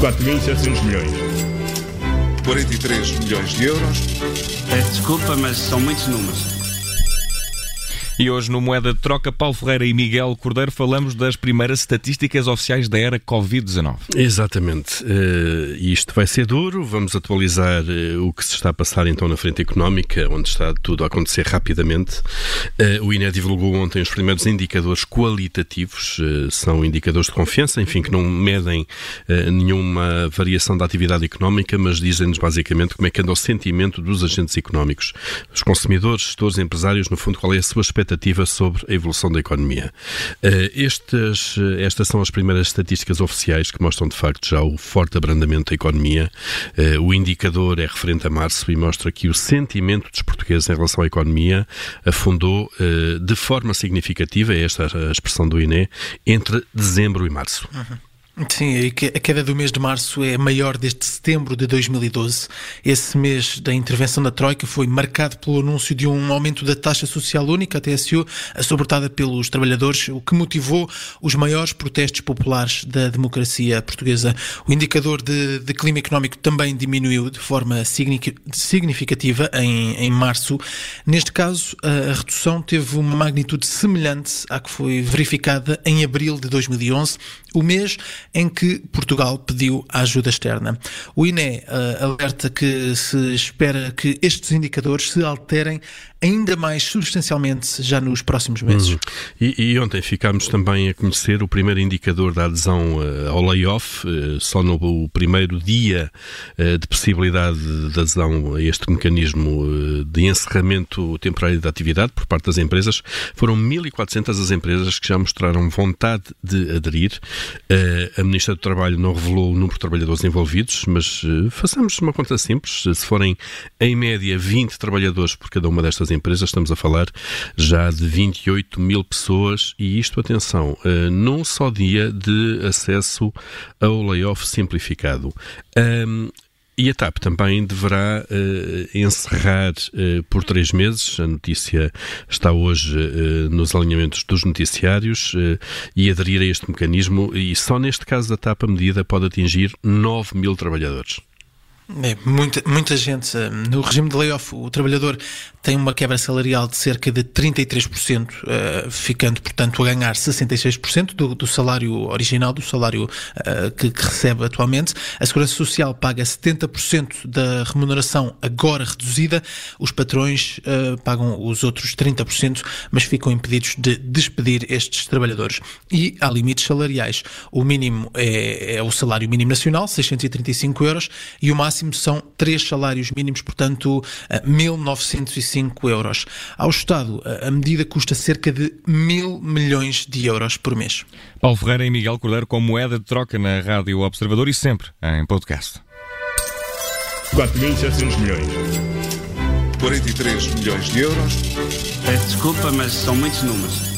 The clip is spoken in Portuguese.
4.700 milhões. 43 milhões de euros. Desculpa, mas são muitos números. E hoje, no Moeda de Troca, Paulo Ferreira e Miguel Cordeiro falamos das primeiras estatísticas oficiais da era Covid-19. Exatamente. Uh, isto vai ser duro. Vamos atualizar uh, o que se está a passar então na frente económica, onde está tudo a acontecer rapidamente. Uh, o INE divulgou ontem os primeiros indicadores qualitativos, são indicadores de confiança, enfim, que não medem nenhuma variação da atividade económica, mas dizem-nos basicamente como é que anda o sentimento dos agentes económicos, os consumidores, gestores, empresários, no fundo, qual é a sua expectativa expectativa sobre a evolução da economia. Eh, estas, eh, estas são as primeiras estatísticas oficiais que mostram de facto já o forte abrandamento da economia. Eh, o indicador é referente a março e mostra que o sentimento dos portugueses em relação à economia afundou de forma significativa, é esta a expressão do INE, entre dezembro e março. Uhum. Sim, a queda do mês de março é maior desde setembro de 2012. Esse mês da intervenção da Troika foi marcado pelo anúncio de um aumento da taxa social única, a TSU, suportada pelos trabalhadores, o que motivou os maiores protestos populares da democracia portuguesa. O indicador de, de clima económico também diminuiu de forma significativa em, em março. Neste caso, a redução teve uma magnitude semelhante à que foi verificada em abril de 2011, o mês em que Portugal pediu ajuda externa. O INE uh, alerta que se espera que estes indicadores se alterem ainda mais substancialmente já nos próximos meses. Uhum. E, e, ontem ficámos também a conhecer o primeiro indicador da adesão uh, ao layoff, uh, só no primeiro dia uh, de possibilidade de adesão a este mecanismo de encerramento temporário da atividade por parte das empresas, foram 1.400 as empresas que já mostraram vontade de aderir. a Ministra do Trabalho não revelou o número de trabalhadores envolvidos, mas façamos uma conta simples, se forem em média 20 trabalhadores por cada uma destas empresas, estamos a falar já de 28 mil pessoas e isto, atenção, uh, num só dia de acesso ao layoff simplificado. Um, e a TAP também deverá uh, encerrar uh, por três meses. A notícia está hoje uh, nos alinhamentos dos noticiários e aderir a este mecanismo. E só neste caso da TAP a medida pode atingir 9 mil trabalhadores. É, muita, muita gente. Eh, no regime de layoff, o trabalhador tem uma quebra salarial de cerca de 33%, uh, ficando, portanto, a ganhar 66% do, do salário original, do salário uh, que, que, recebe atualmente. A Segurança Social paga 70% da remuneração agora reduzida. Os patrões uh, pagam os outros 30%, mas ficam impedidos de despedir estes trabalhadores. E há limites salariais. O mínimo é, é o salário mínimo nacional, 635 euros, e o máximo máximo são três salários mínimos, portanto, 1.905 euros. Ao Estado, a medida custa cerca de mil milhões de euros por mês. Paulo Ferreira e Miguel Cordeiro com moeda de troca na Rádio Observador e sempre em podcast. 4.700 milhões. 43 milhões de euros. Peço desculpa, mas são muitos números.